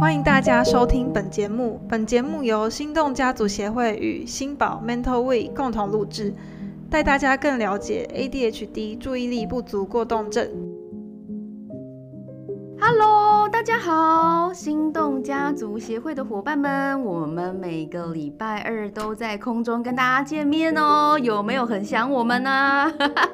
欢迎大家收听本节目。本节目由心动家族协会与新宝 Mental We 共同录制，带大家更了解 ADHD 注意力不足过动症。Hello，大家好，心动家族协会的伙伴们，我们每个礼拜二都在空中跟大家见面哦，有没有很想我们呢？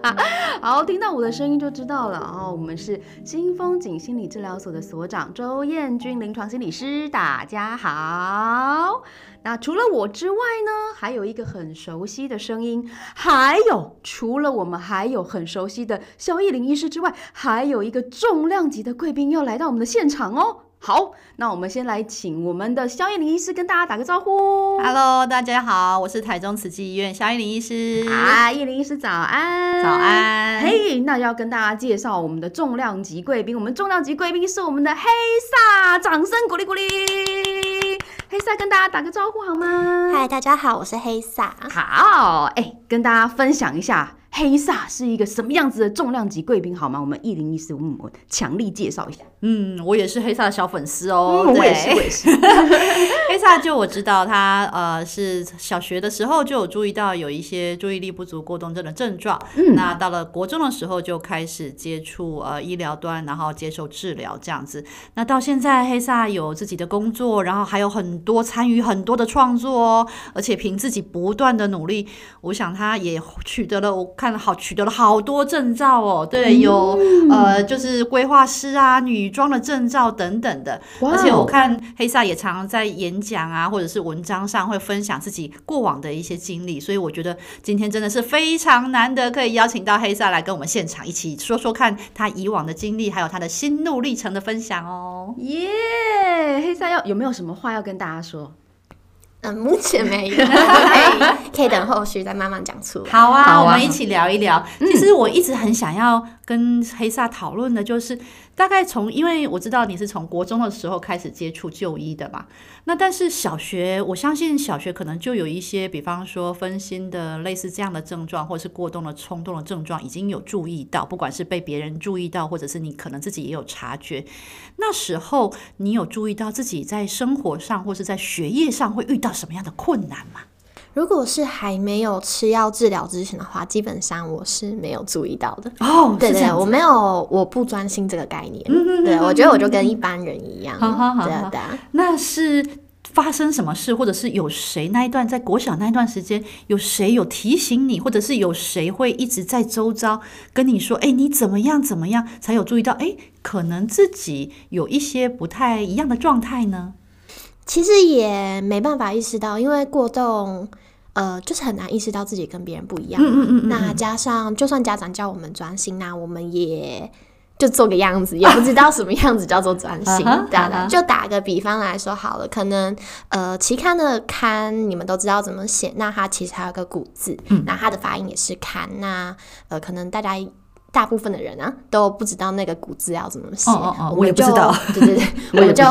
好，听到我的声音就知道了哦，我们是新风景心理治疗所的所长周燕君临床心理师，大家好。那除了我之外呢，还有一个很熟悉的声音，还有除了我们还有很熟悉的肖艺林医师之外，还有一个重量级的贵宾要来到我们的现场哦。好，那我们先来请我们的肖艺林医师跟大家打个招呼。Hello，大家好，我是台中慈济医院肖依林医师。啊，叶林医师早安，早安嘿那要跟大家介绍我们的重量级贵宾，我们重量级贵宾是我们的黑萨，掌声鼓励鼓励。黑萨跟大家打个招呼好吗？嗨，大家好，我是黑萨。好，哎、跟大家分享一下黑萨是一个什么样子的重量级贵宾好吗？我们一零一四，嗯，我强力介绍一下。嗯，我也是黑萨的小粉丝哦。嗯，我也对是，我也是。黑萨就我知道他呃是小学的时候就有注意到有一些注意力不足过动症的症状，嗯那到了国中的时候就开始接触呃医疗端，然后接受治疗这样子。那到现在黑萨有自己的工作，然后还有很多参与很多的创作哦，而且凭自己不断的努力，我想他也取得了我看了好取得了好多证照哦，对，有呃就是规划师啊、女装的证照等等的。而且我看黑萨也常常在演讲啊，或者是文章上会分享自己过往的一些经历，所以我觉得今天真的是非常难得，可以邀请到黑萨来跟我们现场一起说说看他以往的经历，还有他的心路历程的分享哦。耶黑萨要有没有什么话要跟大家说？嗯，目前没有，可以等后续再慢慢讲出来。好啊，好啊我们一起聊一聊。其实我一直很想要跟黑萨讨论的，就是大概从，因为我知道你是从国中的时候开始接触就医的嘛。那但是小学，我相信小学可能就有一些，比方说分心的类似这样的症状，或者是过动的冲动的症状，已经有注意到，不管是被别人注意到，或者是你可能自己也有察觉。那时候你有注意到自己在生活上或是在学业上会遇到什么样的困难吗？如果是还没有吃药治疗之前的话，基本上我是没有注意到的。哦，对对，我没有，我不专心这个概念。嗯对，我觉得我就跟一般人一样。好好好好对啊对啊。那是发生什么事，或者是有谁那一段在国小那一段时间，有谁有提醒你，或者是有谁会一直在周遭跟你说，哎，你怎么样怎么样，才有注意到，哎，可能自己有一些不太一样的状态呢？其实也没办法意识到，因为过动，呃，就是很难意识到自己跟别人不一样嘛。嗯嗯嗯那加上，就算家长叫我们专心，那我们也就做个样子，也不知道什么样子叫做专心。就打个比方来说好了，可能呃期刊的刊你们都知道怎么写，那它其实还有个古字，嗯那它的发音也是刊。那呃，可能大家。大部分的人啊都不知道那个古字要怎么写，哦哦哦 我也不知道。对对对，我们就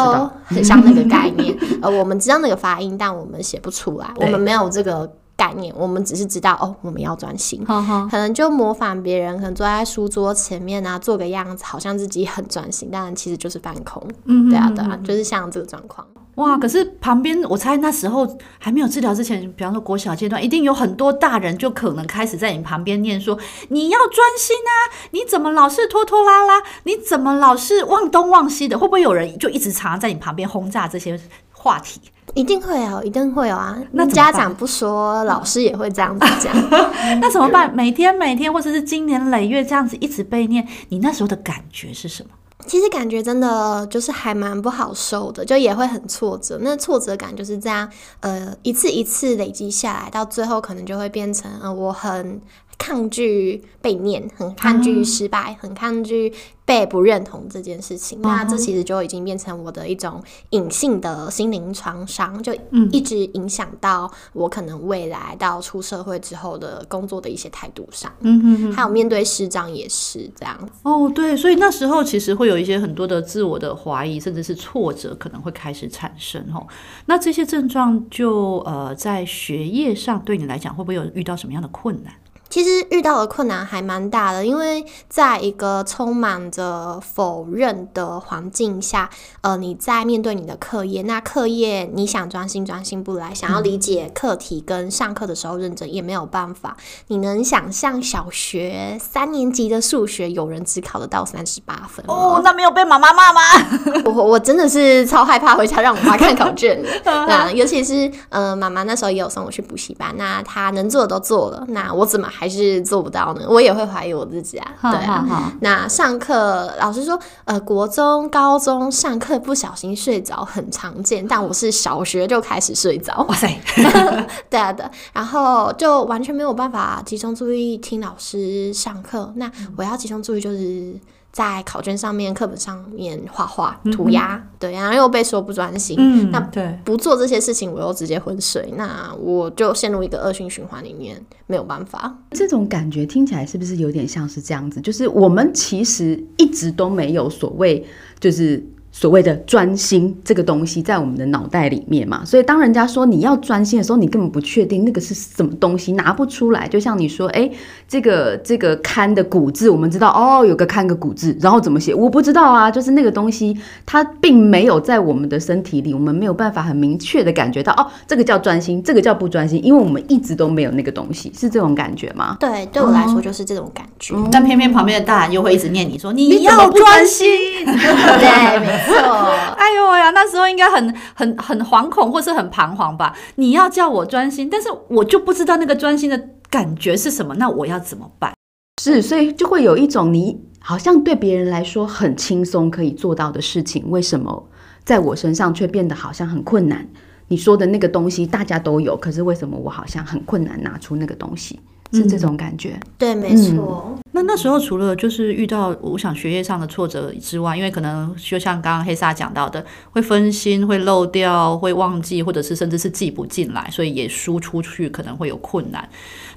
很像那个概念。呃，我们知道那个发音，但我们写不出来，我们没有这个概念，我们只是知道哦，我们要专心。可能就模仿别人，可能坐在书桌前面啊，做个样子，好像自己很专心，但其实就是放空。嗯对啊，对啊，就是像这个状况。哇！可是旁边，我猜那时候还没有治疗之前，比方说国小阶段，一定有很多大人就可能开始在你旁边念说：“你要专心啊！你怎么老是拖拖拉拉？你怎么老是忘东忘西的？”会不会有人就一直常常在你旁边轰炸这些话题？一定会有，一定会有啊！那家长不说，老师也会这样子讲。那怎么办？每天每天，或者是经年累月这样子一直被念，你那时候的感觉是什么？其实感觉真的就是还蛮不好受的，就也会很挫折。那挫折感就是这样，呃，一次一次累积下来，到最后可能就会变成，呃，我很抗拒被念，很抗拒失败，很抗拒被不认同这件事情。那这其实就已经变成我的一种隐性的心灵创伤，就一直影响到我可能未来到出社会之后的工作的一些态度上，嗯哼哼。还有面对师长也是这样。哦，对，所以那时候其实会有一些很多的自我的怀疑，甚至是挫折，可能会开始产生哦。那这些症状就呃，在学业上对你来讲，会不会有遇到什么样的困难？其实遇到的困难还蛮大的，因为在一个充满着否认的环境下，呃，你在面对你的课业，那课业你想专心专心不来，想要理解课题跟上课的时候认真也没有办法。你能想象小学三年级的数学有人只考得到三十八分？哦，那没有被妈妈骂吗？我我真的是超害怕回家让我妈看考卷的，那尤其是呃，妈妈那时候也有送我去补习班，那她能做的都做了，那我怎么还是做不到呢？我也会怀疑我自己啊，对啊。那上课老师说，呃，国中、高中上课不小心睡着很常见，但我是小学就开始睡着，哇塞，对啊对，然后就完全没有办法集中注意听老师上课。那我要集中注意就是。在考卷上面、课本上面画画、涂鸦，对，然后又被说不专心，那对不做这些事情，我又直接昏睡，那我就陷入一个恶性循环里面，没有办法。这种感觉听起来是不是有点像是这样子？就是我们其实一直都没有所谓，就是。所谓的专心这个东西在我们的脑袋里面嘛，所以当人家说你要专心的时候，你根本不确定那个是什么东西，拿不出来。就像你说，哎，这个这个看的古字，我们知道哦，有个看个古字，然后怎么写，我不知道啊。就是那个东西，它并没有在我们的身体里，我们没有办法很明确的感觉到，哦，这个叫专心，这个叫不专心，因为我们一直都没有那个东西，是这种感觉吗？对，对我来说就是这种感觉。但偏偏旁边的大人又会一直念你说你要专心，对。哎呦呀，那时候应该很很很惶恐，或是很彷徨吧？你要叫我专心，但是我就不知道那个专心的感觉是什么，那我要怎么办？是，所以就会有一种你好像对别人来说很轻松可以做到的事情，为什么在我身上却变得好像很困难？你说的那个东西大家都有，可是为什么我好像很困难拿出那个东西？是这种感觉，对，没错。那那时候除了就是遇到我想学业上的挫折之外，因为可能就像刚刚黑萨讲到的，会分心、会漏掉、会忘记，或者是甚至是记不进来，所以也输出去可能会有困难。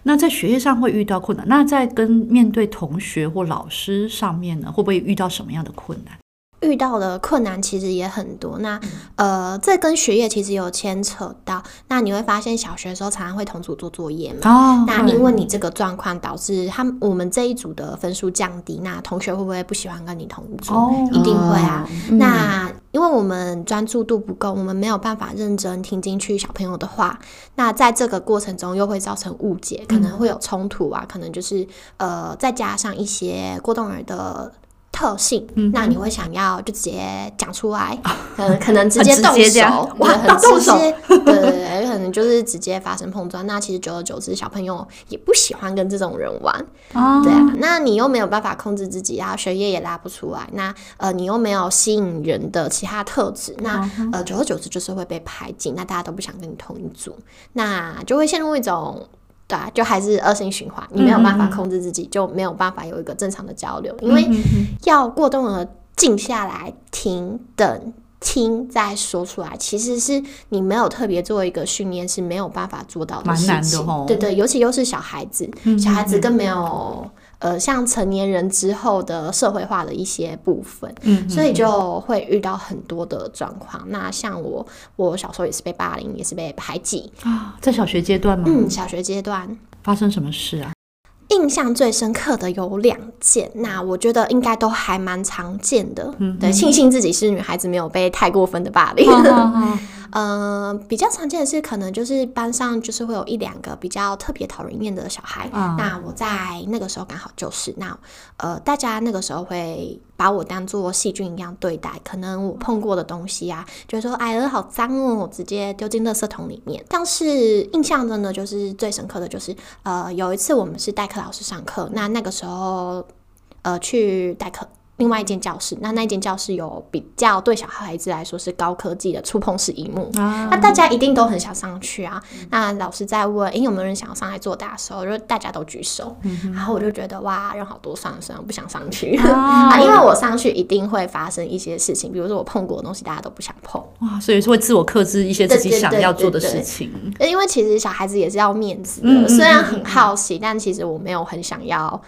那在学业上会遇到困难，那在跟面对同学或老师上面呢，会不会遇到什么样的困难？遇到的困难其实也很多，那呃，这跟学业其实有牵扯到。那你会发现，小学的时候常常会同组做作业嘛？哦。那因为你这个状况导致他们我们这一组的分数降低，那同学会不会不喜欢跟你同组？哦，一定会啊。那因为我们专注度不够，我们没有办法认真听进去小朋友的话。那在这个过程中又会造成误解，可能会有冲突啊，可能就是呃，再加上一些过动儿的。特性，那你会想要就直接讲出来，嗯，可能直接动手，哇，很直接，对对对，可能就是直接发生碰撞。那其实久而久之，小朋友也不喜欢跟这种人玩，对啊。那你又没有办法控制自己，然后学业也拉不出来，那呃，你又没有吸引人的其他特质，那呃，久而久之就是会被排挤，那大家都不想跟你同一组，那就会陷入一种。对啊，就还是恶性循环，你没有办法控制自己，就没有办法有一个正常的交流，因为要过动的静下来、停、等、听再说出来，其实是你没有特别做一个训练是没有办法做到的事情。对对，尤其又是小孩子，小孩子更没有。呃，像成年人之后的社会化的一些部分，嗯，所以就会遇到很多的状况。那像我，我小时候也是被霸凌，也是被排挤啊，在小学阶段吗？嗯，小学阶段发生什么事啊？印象最深刻的有两件，那我觉得应该都还蛮常见的。嗯，对，庆幸自己是女孩子，没有被太过分的霸凌。嗯，比较常见的是，可能就是班上就是会有一两个比较特别讨人厌的小孩。那我在那个时候刚好就是，那呃，大家那个时候会把我当做细菌一样对待。可能我碰过的东西啊，就说哎，好脏哦，直接丢进垃圾桶里面。但是印象中的，就是最深刻的就是，呃，有一次我们是代课老师上课，那那个时候呃去代课。另外一间教室，那那间教室有比较对小孩子来说是高科技的触碰式荧幕，那大家一定都很想上去啊。那老师在问，哎，有没有人想要上来做大的时候，就大家都举手，然后我就觉得哇，人好多，算了算了，不想上去啊，因为我上去一定会发生一些事情，比如说我碰过的东西，大家都不想碰哇，所以是会自我克制一些自己想要做的事情。因为其实小孩子也是要面子的，虽然很好奇，但其实我没有很想要。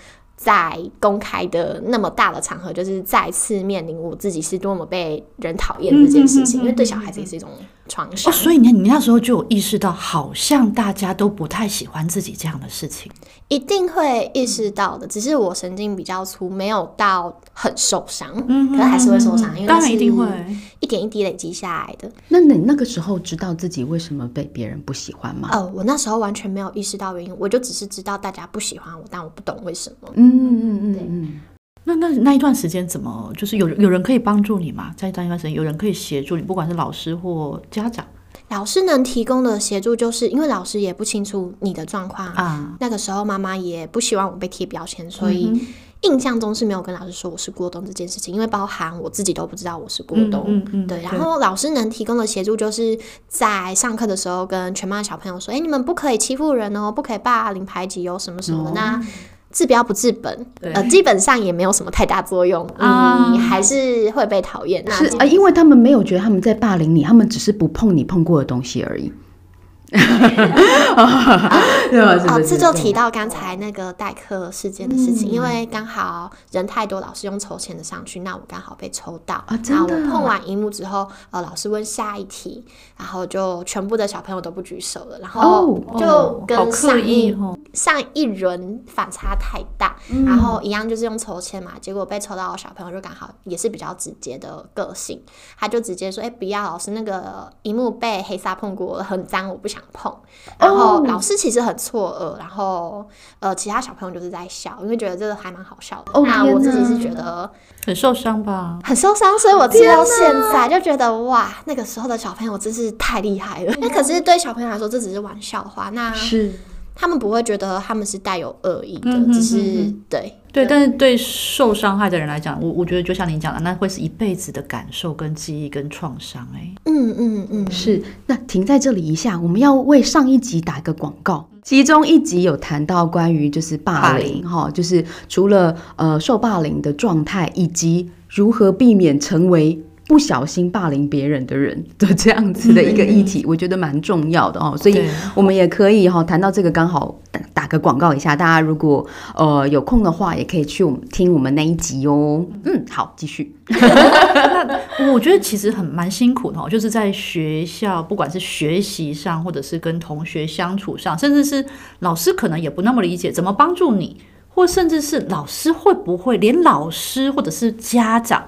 在公开的那么大的场合，就是再次面临我自己是多么被人讨厌这件事情，因为对小孩子也是一种创伤。哦，所以你你那时候就有意识到，好像大家都不太喜欢自己这样的事情。一定会意识到的，只是我神经比较粗，没有到很受伤，嗯可是还是会受伤，因为当然一定会。一点一滴累积下来的。那你那个时候知道自己为什么被别人不喜欢吗？呃，我那时候完全没有意识到原因，我就只是知道大家不喜欢我，但我不懂为什么。嗯嗯嗯嗯。那那那一段时间怎么，就是有有人可以帮助你吗？在那一段时间，有人可以协助你，不管是老师或家长老师能提供的协助，就是因为老师也不清楚你的状况。啊。那个时候妈妈也不希望我被贴标签，所嗯以印象中是没有跟老师说我是过冬这件事情，因为包含我自己都不知道我是过冬。嗯嗯对，然后老师能提供的协助就是在上课的时候跟全班的小朋友说：“哎，你们不可以欺负人哦，不可以霸凌排挤哦，什么什么的。那治标不治本，呃，基本上也没有什么太大作用，啊你还是会被讨厌。那是啊，因为他们没有觉得他们在霸凌你，他们只是不碰你碰过的东西而已。对吧？是哦，这就提到刚才那个代课事件的事情，因为刚好人太多，老师用抽签的上去，那我刚好被抽到。啊真的那我碰完荧幕之后，呃，老师问下一题，然后就全部的小朋友都不举手了，然后哦就跟上一。上一轮反差太大，然后一样就是用抽签嘛，结果被抽到的小朋友就刚好也是比较直接的个性，他就直接说：“哎、不要，老师那个荧幕被黑沙碰过了，很脏，我不想碰。”然后老师其实很错愕，然后呃，其他小朋友就是在笑，因为觉得这个还蛮好笑的。哦那我自己是觉得很受伤吧？很受伤，所以我直到现在就觉得哇，那个时候的小朋友真是太厉害了。那可是对小朋友来说，这只是玩笑话，那是他们不会觉得他们是带有恶意的，嗯哼只是对对，但是对受伤害的人来讲，我我觉得就像你讲的，那会是一辈子的感受、跟记忆、跟创伤。哎，嗯嗯嗯，是。那停在这里一下，我们要为上一集打一个广告。其中一集有谈到关于就是霸凌哈，就是除了呃受霸凌的状态，以及如何避免成为。不小心霸凌别人的人的这样子的一个议题，我觉得蛮重要的哦，所以我们也可以哈、谈到这个，刚好打打个广告一下，大家如果呃有空的话，也可以去我们听我们那一集哦。嗯，好，继续。我觉得其实很蛮辛苦的哦，就是在学校，不管是学习上，或者是跟同学相处上，甚至是老师可能也不那么理解怎么帮助你，或甚至是老师会不会连老师或者是家长。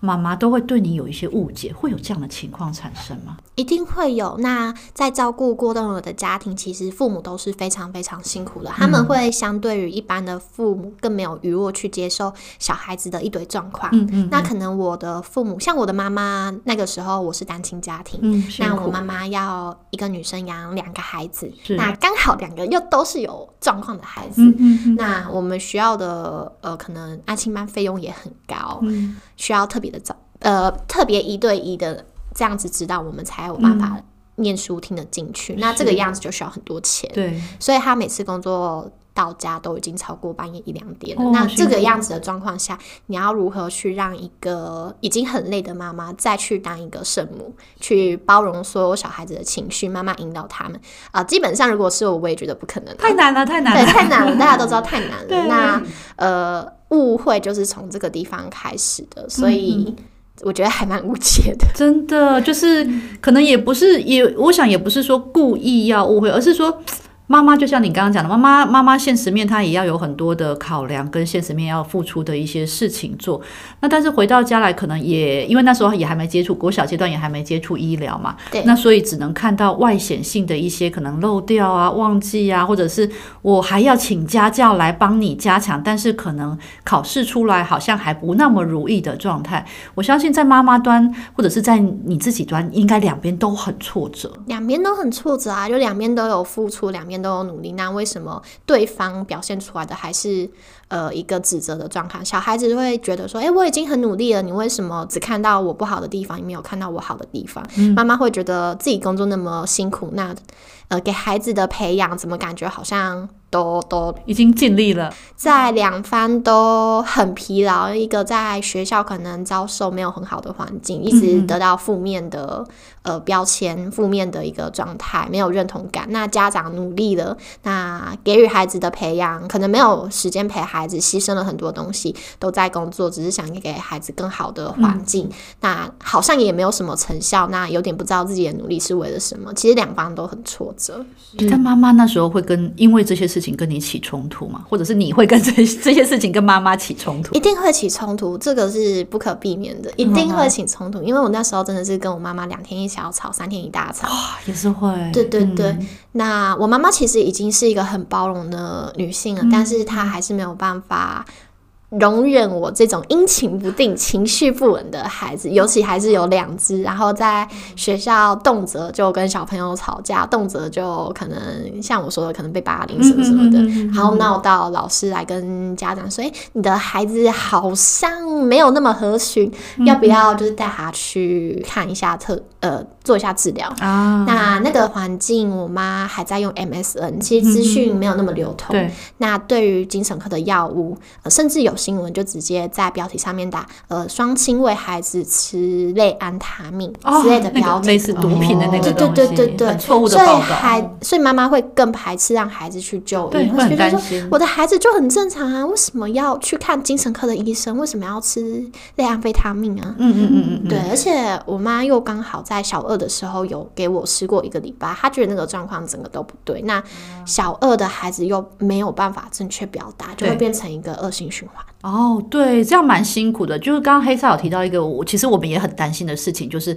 妈妈都会对你有一些误解，会有这样的情况产生吗？一定会有。那在照顾过动儿的家庭，其实父母都是非常非常辛苦的，他们会相对于一般的父母更没有余力去接受小孩子的一堆状况。嗯嗯那可能我的父母，像我的妈妈，那个时候我是单亲家庭，那我妈妈要一个女生养两个孩子，是那刚好两个又都是有状况的孩子。嗯嗯嗯那我们需要的呃，可能安亲班费用也很高，嗯需要特别的照呃特别一对一的这样子指导，我们才有办法念书听得进去。那这个样子就需要很多钱，对，所以他每次工作到家都已经超过半夜一两点了。哦那这个样子的状况下，你要如何去让一个已经很累的妈妈再去当一个圣母，去包容所有小孩子的情绪，慢慢引导他们。啊、基本上如果是我，我也觉得不可能啊、太难了，太难对，了。太难了，大家都知道太难了。那呃，误会就是从这个地方开始的，所以我觉得还蛮无解的。真的就是可能也不是也，我想也不是说故意要误会，而是说。妈妈就像你刚刚讲的，妈妈妈妈现实面她也要有很多的考量，跟现实面要付出的一些事情做。那但是回到家来，可能也因为那时候也还没接触国小阶段，也还没接触医疗嘛，对那所以只能看到外显性的一些可能漏掉啊、忘记啊，或者是我还要请家教来帮你加强，但是可能考试出来好像还不那么如意的状态。我相信在妈妈端或者是在你自己端，应该两边都很挫折。两边都很挫折啊，就两边都有付出，两边都有努力。那为什么对方表现出来的还是呃一个指责的状况？小孩子会觉得说：“诶，我已经很努力了，你为什么只看到我不好的地方，你没有看到我好的地方？”妈妈会觉得自己工作那么辛苦，那呃给孩子的培养怎么感觉好像都都已经尽力了，在两方都很疲劳，一个在学校可能遭受没有很好的环境，一直得到负面的呃标签、负面的一个状态，没有认同感。那家长努力了，那给予孩子的培养可能没有时间陪孩孩子牺牲了很多东西，都在工作，只是想给孩子更好的环境。那好像也没有什么成效，那有点不知道自己的努力是为了什么。其实两方都很挫折。但妈妈那时候会跟因为这些事情跟你起冲突吗？或者是你会跟这 这些事情跟妈妈起冲突？一定会起冲突，这个是不可避免的，一定会起冲突。因为我那时候真的是跟我妈妈两天一小吵，三天一大吵。哇，也是会。对对对，那我妈妈其实已经是一个很包容的女性了，但是她还是没有办法。容忍我这种阴晴不定、情绪不稳的孩子，尤其还是有两只，然后在学校动辄就跟小朋友吵架，动辄就可能像我说的，可能被霸凌什么什么的，然后闹到老师来跟家长说：“哎，你的孩子好像没有那么合群，要不要就是带他去看一下特呃做一下治疗啊？”那那个环境，我妈还在用 MSN，其实资讯没有那么流通。那对于精神科的药物，呃，甚至有。新闻就直接在标题上面打，呃，双亲为孩子吃类安他命之类的标题，类似毒品的那个对对对对对，错误的。所以孩，所以妈妈会更排斥让孩子去就医，会觉得说我的孩子就很正常啊，为什么要去看精神科的医生？为什么要吃类安非他命啊？嗯嗯嗯嗯，对。而且我妈又刚好在小二的时候有给我吃过一个礼拜，他觉得那个状况整个都不对。那小二的孩子又没有办法正确表达，就会变成一个恶性循环。哦，对，这样蛮辛苦的。就是刚刚黑色有提到一个，我其实我们也很担心的事情，就是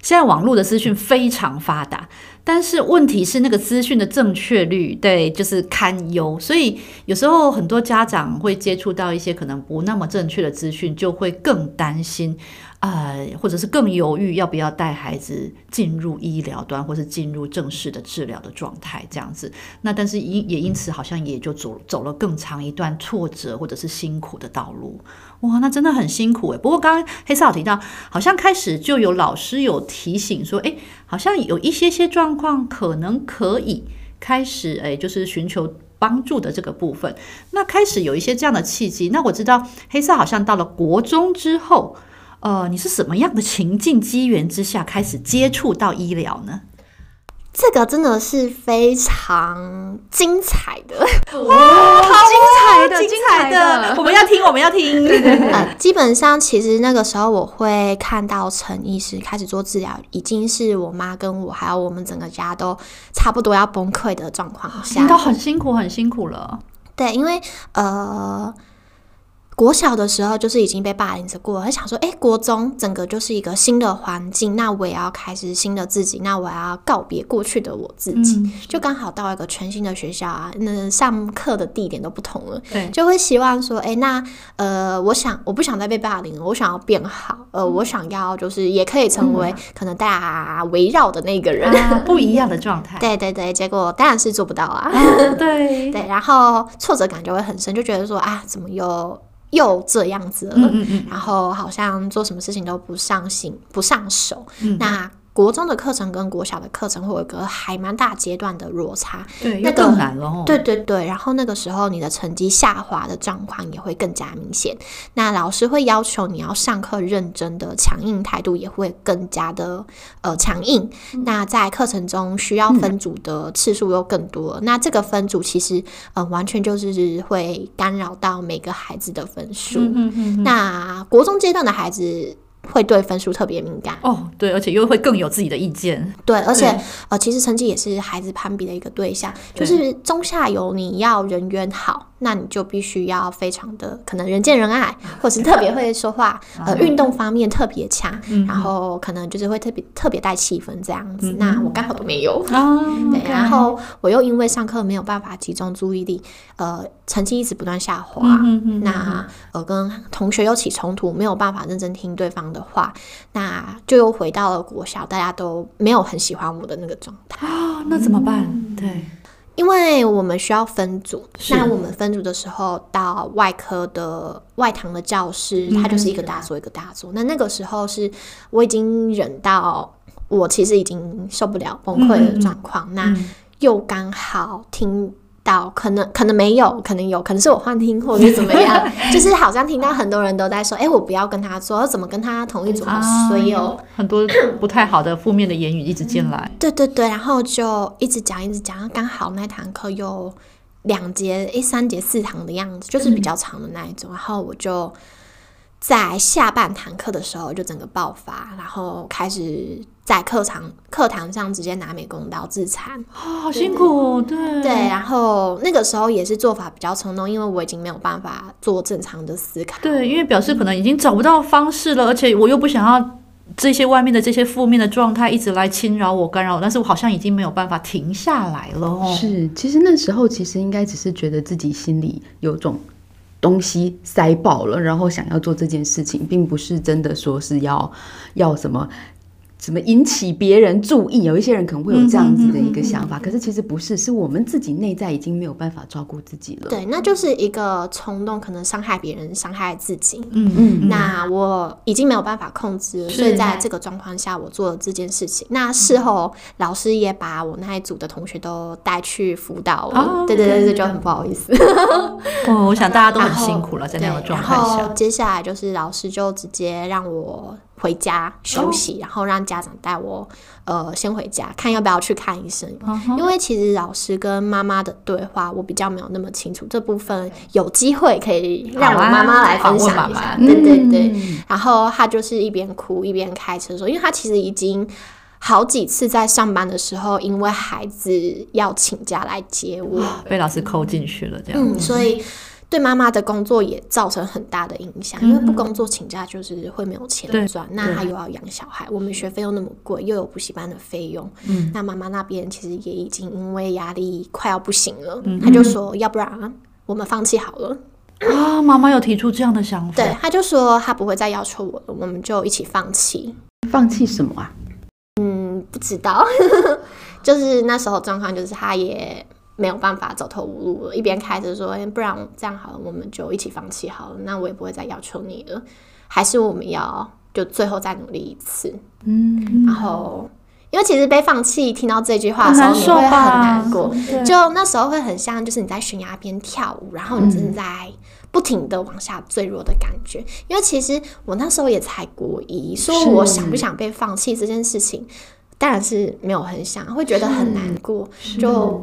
现在网络的资讯非常发达，但是问题是那个资讯的正确率，对，就是堪忧。所以有时候很多家长会接触到一些可能不那么正确的资讯，就会更担心。呃，或者是更犹豫要不要带孩子进入医疗端，或是进入正式的治疗的状态这样子。那但是因也因此好像也就走走了更长一段挫折或者是辛苦的道路。哇，那真的很辛苦诶。不过刚刚黑色有提到，好像开始就有老师有提醒说，诶，好像有一些些状况可能可以开始诶，就是寻求帮助的这个部分。那开始有一些这样的契机。那我知道黑色好像到了国中之后。呃，你是什么样的情境机缘之下开始接触到医疗呢？这个真的是非常精彩的，哇，好精彩的，精彩的，我们要听，我们要听。呃，基本上其实那个时候我会看到陈医师开始做治疗，已经是我妈跟我还有我们整个家都差不多要崩溃的状况下，都很辛苦，很辛苦了。对，因为呃。国小的时候就是已经被霸凌着过，很想说，哎，国中整个就是一个新的环境，那我也要开始新的自己，那我要告别过去的我自己，就刚好到一个全新的学校啊，那上课的地点都不同了，对，就会希望说，哎，那呃，我想我不想再被霸凌了，我想要变好，呃，我想要就是也可以成为可能大家围绕的那个人，不一样的状态，对对对，结果当然是做不到啊，对。对，然后挫折感就会很深，就觉得说啊，怎么又。又这样子了，然后好像做什么事情都不上心、不上手。那。国中的课程跟国小的课程会有一个还蛮大阶段的落差，对，那更难了。对对对，然后那个时候你的成绩下滑的状况也会更加明显。那老师会要求你要上课认真的，强硬态度也会更加的呃强硬。那在课程中需要分组的次数又更多，那这个分组其实呃完全就是会干扰到每个孩子的分数。那国中阶段的孩子。会对分数特别敏感哦，对，而且又会更有自己的意见。对，而且呃，其实成绩也是孩子攀比的一个对象，就是中下游你要人缘好。那你就必须要非常的可能人见人爱，或是特别会说话，呃，运动方面特别强，然后可能就是会特别特别带气氛这样子。那我刚好都没有啊，对，然后我又因为上课没有办法集中注意力，呃，成绩一直不断下滑。那呃，跟同学又起冲突，没有办法认真听对方的话，那就又回到了国小，大家都没有很喜欢我的那个状态啊，那怎么办？对。因为我们需要分组，那我们分组的时候到外科的外堂的教室，它就是一个大组一个大组。那那个时候是我已经忍到我其实已经受不了崩溃的状况，那又刚好听。到可能可能没有，可能有可能是我幻听或者是怎么样，就是好像听到很多人都在说，哎，我不要跟他做，怎么跟他同一组，所以有很多不太好的负面的言语一直进来。对对对，然后就一直讲一直讲，刚好那堂课又两节、诶三节、四堂的样子，就是比较长的那一种。然后我就在下半堂课的时候就整个爆发，然后开始在课堂课堂上直接拿美工刀自残。啊，好辛苦，对对，然后那个时候也是做法比较冲动，因为我已经没有办法做正常的思考。对，因为表示可能已经找不到方式了，而且我又不想要这些外面的这些负面的状态一直来侵扰我、干扰我，但是我好像已经没有办法停下来了哦。是，其实那时候其实应该只是觉得自己心里有种东西塞爆了，然后想要做这件事情，并不是真的说是要要什么。什么引起别人注意？有一些人可能会有这样子的一个想法，可是其实不是，是我们自己内在已经没有办法照顾自己了。对，那就是一个冲动，可能伤害别人，伤害自己。嗯嗯，那我已经没有办法控制了，所以在这个状况下，我做了这件事情。那事后老师也把我那一组的同学都带去辅导了。对对对对，就很不好意思。哦，我想大家都很辛苦了，在那个状态下。接下来就是老师就直接让我。回家休息，然后让家长带我，呃，先回家看要不要去看医生。因为其实老师跟妈妈的对话，我比较没有那么清楚，这部分有机会可以让我妈妈来分享一下。对对对，然后他就是一边哭一边开车说，因为他其实已经好几次在上班的时候，因为孩子要请假来接我，被老师扣进去了，这样，所以。对妈妈的工作也造成很大的影响，因为不工作请假就是会没有钱赚，那他又要养小孩，我们学费又那么贵，又有补习班的费用，嗯那妈妈那边其实也已经因为压力快要不行了，她就说要不然我们放弃好了。啊，妈妈有提出这样的想法，对，他就说他不会再要求我了，我们就一起放弃。放弃什么啊？嗯，不知道，就是那时候状况就是他也。没有办法走投无路了，一边开着说，不然这样好了，我们就一起放弃好了。那我也不会再要求你了，还是我们要就最后再努力一次。嗯，然后因为其实被放弃，听到这句话的时候你会很难过，就那时候会很像就是你在悬崖边跳舞，然后你正在不停的往下坠落的感觉。因为其实我那时候也才国一，说我想不想被放弃这件事情，当然是没有很想，会觉得很难过，就。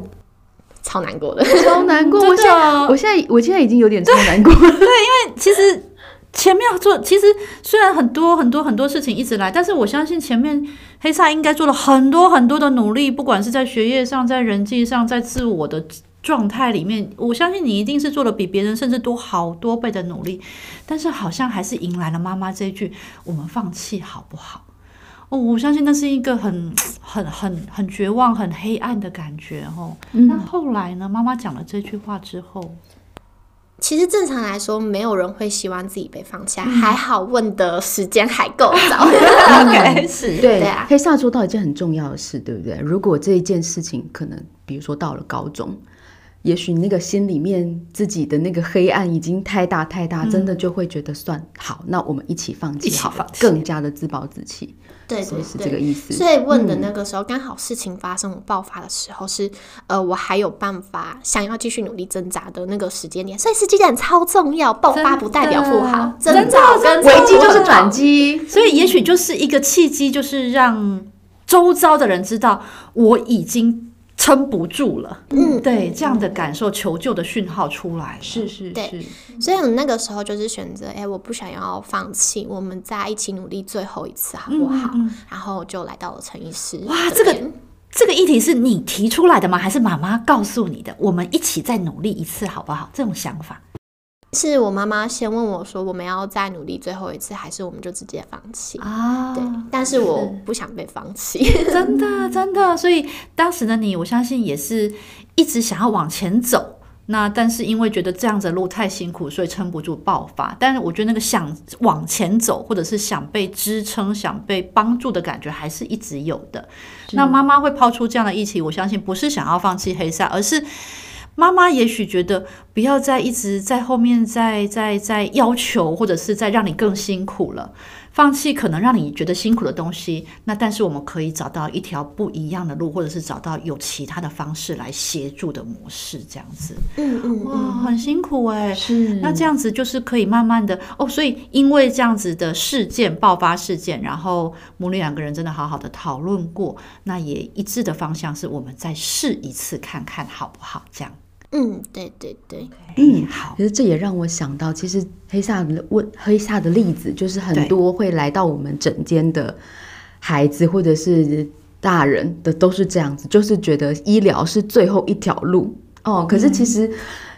超难过的，超难过！我现在，我现在，我现在已经有点超难过了。对，因为其实前面要做，其实虽然很多很多很多事情一直来，但是我相信前面黑萨应该做了很多很多的努力，不管是在学业上，在人际上，在自我的状态里面，我相信你一定是做了比别人甚至多好多倍的努力，但是好像还是迎来了妈妈这一句：“我们放弃好不好？”哦，我相信那是一个很、很、很、很绝望、很黑暗的感觉哦。那后来呢？妈妈讲了这句话之后，其实正常来说，没有人会希望自己被放下。还好问的时间还够早，开始 对啊。黑萨说到一件很重要的事，对不对？如果这一件事情可能，比如说到了高中。也许那个心里面自己的那个黑暗已经太大太大，真的就会觉得算好，那我们一起放弃，好，更加的自暴自弃。对，对对是这个意思。所以问的那个时候，刚好事情发生爆发的时候，是呃，我还有办法想要继续努力挣扎的那个时间点。所以时机点超重要，爆发不代表不好，挣扎跟危机就是转机。所以也许就是一个契机，就是让周遭的人知道我已经。撑不住了，嗯，对，这样的感受，求救的讯号出来，是是是，所以我那个时候就是选择，哎，我不想要放弃，我们在一起努力最后一次，好不好？然后就来到了陈医师。哇，这个这个议题是你提出来的吗？还是妈妈告诉你的？我们一起再努力一次，好不好？这种想法。是我妈妈先问我说：“我们要再努力最后一次，还是我们就直接放弃？”啊，对，但是我不想被放弃，真的真的。所以当时的你，我相信也是一直想要往前走。那但是因为觉得这样子的路太辛苦，所以撑不住爆发。但是我觉得那个想往前走，或者是想被支撑、想被帮助的感觉，还是一直有的。那妈妈会抛出这样的议题，我相信不是想要放弃黑塞，而是。妈妈也许觉得不要再一直在后面再再再要求，或者是再让你更辛苦了，放弃可能让你觉得辛苦的东西。那但是我们可以找到一条不一样的路，或者是找到有其他的方式来协助的模式，这样子。嗯嗯，哇，很辛苦哎。是。那这样子就是可以慢慢的哦。所以因为这样子的事件爆发事件，然后母女两个人真的好好的讨论过，那也一致的方向是我们再试一次看看好不好？这样。嗯，对对对，嗯，好其，实这也让我想到，其实黑萨的问黑萨的例子，就是很多会来到我们诊间的孩子或者是大人的都是这样子，就是觉得医疗是最后一条路哦。可是其实、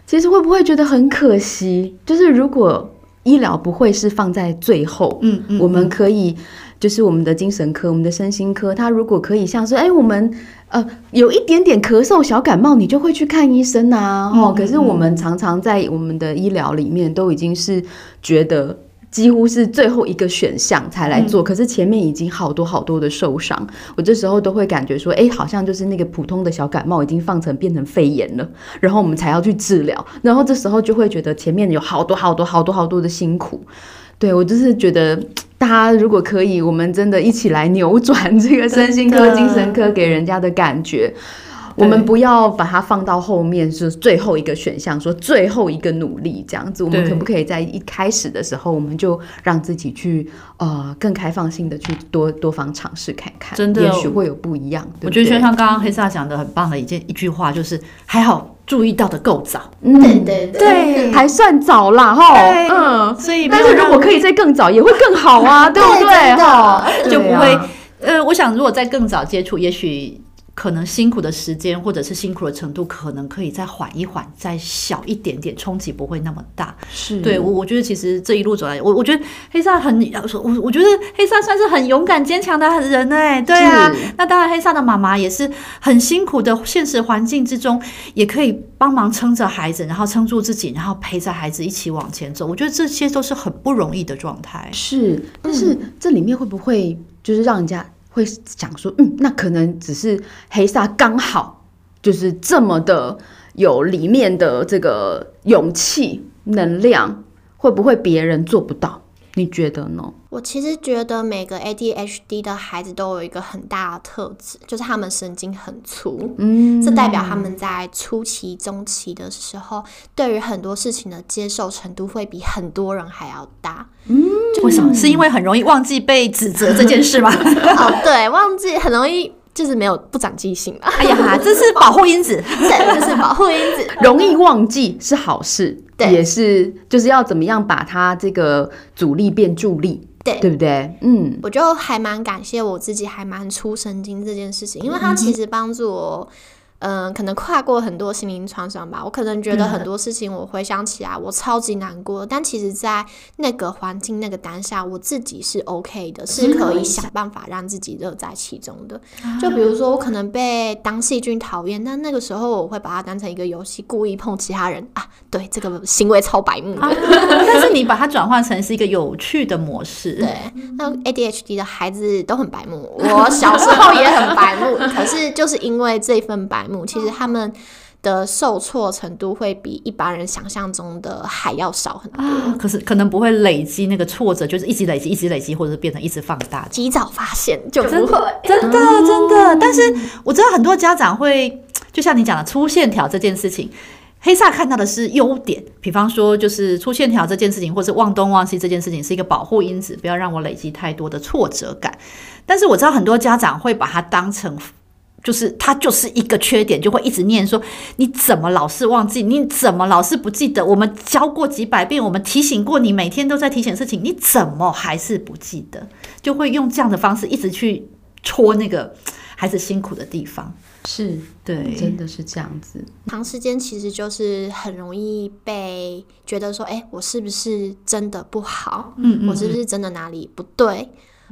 其实会不会觉得很可惜？就是如果医疗不会是放在最后，嗯嗯，我们可以就是我们的精神科、我们的身心科，它如果可以像是哎，我们呃有一点点咳嗽、小感冒，你就会去看医生啊。哦，可是我们常常在我们的医疗里面都已经是觉得。几乎是最后一个选项才来做，可是前面已经好多好多的受伤，我这时候都会感觉说，哎，好像就是那个普通的小感冒已经放成变成肺炎了，然后我们才要去治疗，然后这时候就会觉得前面有好多好多好多好多的辛苦，对我就是觉得，大家如果可以，我们真的一起来扭转这个身心科、精神科给人家的感觉。我们不要把它放到后面，是最后一个选项，说最后一个努力这样子。我们可不可以在一开始的时候，我们就让自己去呃更开放性的去多多方尝试看看，真的也许会有不一样。我觉得就像刚刚黑萨讲的很棒的一件一句话，就是还好注意到的够早，嗯对对对，还算早啦哈，嗯。所以但是如果可以再更早，也会更好啊，对不对？哈，就不会，呃，我想如果再更早接触，也许可能辛苦的时间或者是辛苦的程度，可能可以再缓一缓，再小一点点，冲击不会那么大。是对我，我觉得其实这一路走来，我我觉得黑萨很，我我觉得黑萨算是很勇敢坚强的人哎，对啊。那当然，黑萨的妈妈也是很辛苦的，现实环境之中也可以帮忙撑着孩子，然后撑住自己，然后陪着孩子一起往前走。我觉得这些都是很不容易的状态。是，但是这里面会不会就是让人家会想说，嗯，那可能只是黑萨刚好就是这么的有里面的这个勇气能量，会不会别人做不到？你觉得呢？我其实觉得每个 ADHD 的孩子都有一个很大的特质，就是他们神经很粗。嗯，这代表他们在初期、中期的时候，对于很多事情的接受程度会比很多人还要大。嗯为什么？是因为很容易忘记被指责这件事吗？哦，对，忘记很容易就是没有不长记性啊。哎呀，这是保护因子。对，这是保护因子。容易忘记是好事，对也是就是要怎么样把它这个阻力变助力，对对不对？嗯，我就还蛮感谢我自己，还蛮出神经这件事情，因为它其实帮助我，嗯、可能跨过很多心灵创伤吧。我可能觉得很多事情，我回想起来，我超级难过，但其实，在那个环境、那个当下，我自己是 OK 的，是可以想办法让自己乐在其中的。就比如说，我可能被当细菌讨厌，但那个时候我会把它当成一个游戏，故意碰其他人啊。对，这个行为超白目的。但是你把它转换成是一个有趣的模式。对，那 ADHD 的孩子都很白目，我小时候也很白目，可是就是因为这份白目，其实他们的受挫程度会比一般人想象中的还要少很多。啊，可是可能不会累积那个挫折，就是一直累积，一直累积，或者是变成一直放大。及早发现就不会。真的真的，但是我知道很多家长会，就像你讲的出线条这件事情。黑萨看到的是优点，比方说就是出线条这件事情，或是忘东忘西这件事情是一个保护因子，不要让我累积太多的挫折感。但是我知道很多家长会把它当成，就是它就是一个缺点，就会一直念说你怎么老是忘记，你怎么老是不记得？我们教过几百遍，我们提醒过你，每天都在提醒事情，你怎么还是不记得？就会用这样的方式一直去戳那个孩子辛苦的地方。是对，真的是这样子。长时间其实就是很容易被觉得说，哎、我是不是真的不好？嗯我是不是真的哪里不对？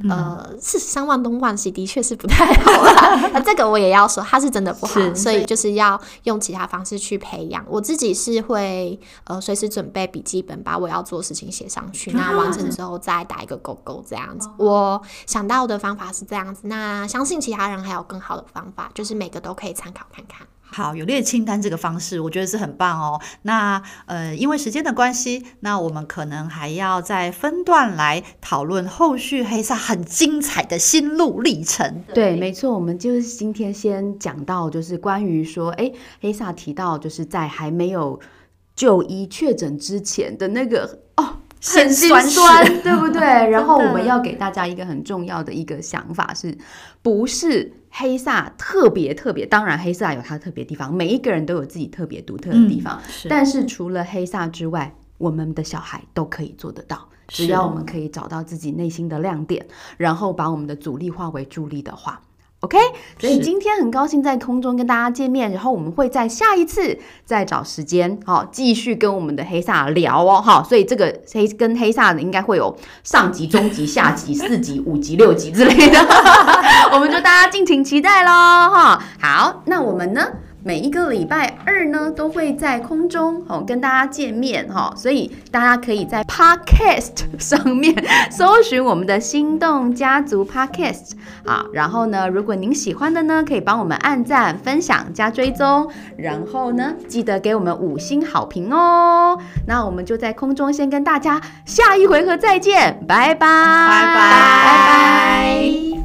呃，四十三万东万西的确是不太好啦。那 这个我也要说，它是真的不好，所以就是要用其他方式去培养。我自己是会呃随时准备笔记本，把我要做的事情写上去，那完成之后再打一个勾勾这样子。我想到的方法是这样子，那相信其他人还有更好的方法，就是每个都可以参考看看。好，有列清单这个方式，我觉得是很棒哦。那呃，因为时间的关系，那我们可能还要再分段来讨论后续黑萨很精彩的心路历程。对，没错，我们就是今天先讲到，就是关于说，哎，黑萨提到，就是在还没有就医确诊之前的那个哦，很心酸酸，对不对？然后我们要给大家一个很重要的一个想法是，不是黑萨特别特别？当然，黑萨有它的特别地方，每一个人都有自己特别独特的地方。是但是除了黑萨之外，我们的小孩都可以做得到，只要我们可以找到自己内心的亮点，然后把我们的阻力化为助力的话。OK，所以今天很高兴在空中跟大家见面，然后我们会在下一次再找时间，好、继续跟我们的黑萨聊哦，好，所以这个黑跟黑煞的应该会有上集、中集、下集、四集、五集、六集之类的，我们就大家敬请期待喽，哈。好，那我们呢？每一个礼拜二呢，都会在空中哦跟大家见面哈、所以大家可以在 Podcast 上面搜寻我们的心动家族 Podcast 啊，然后呢，如果您喜欢的呢，可以帮我们按赞、分享、加追踪，然后呢，记得给我们五星好评哦。那我们就在空中先跟大家下一回合再见，拜拜，拜拜拜拜。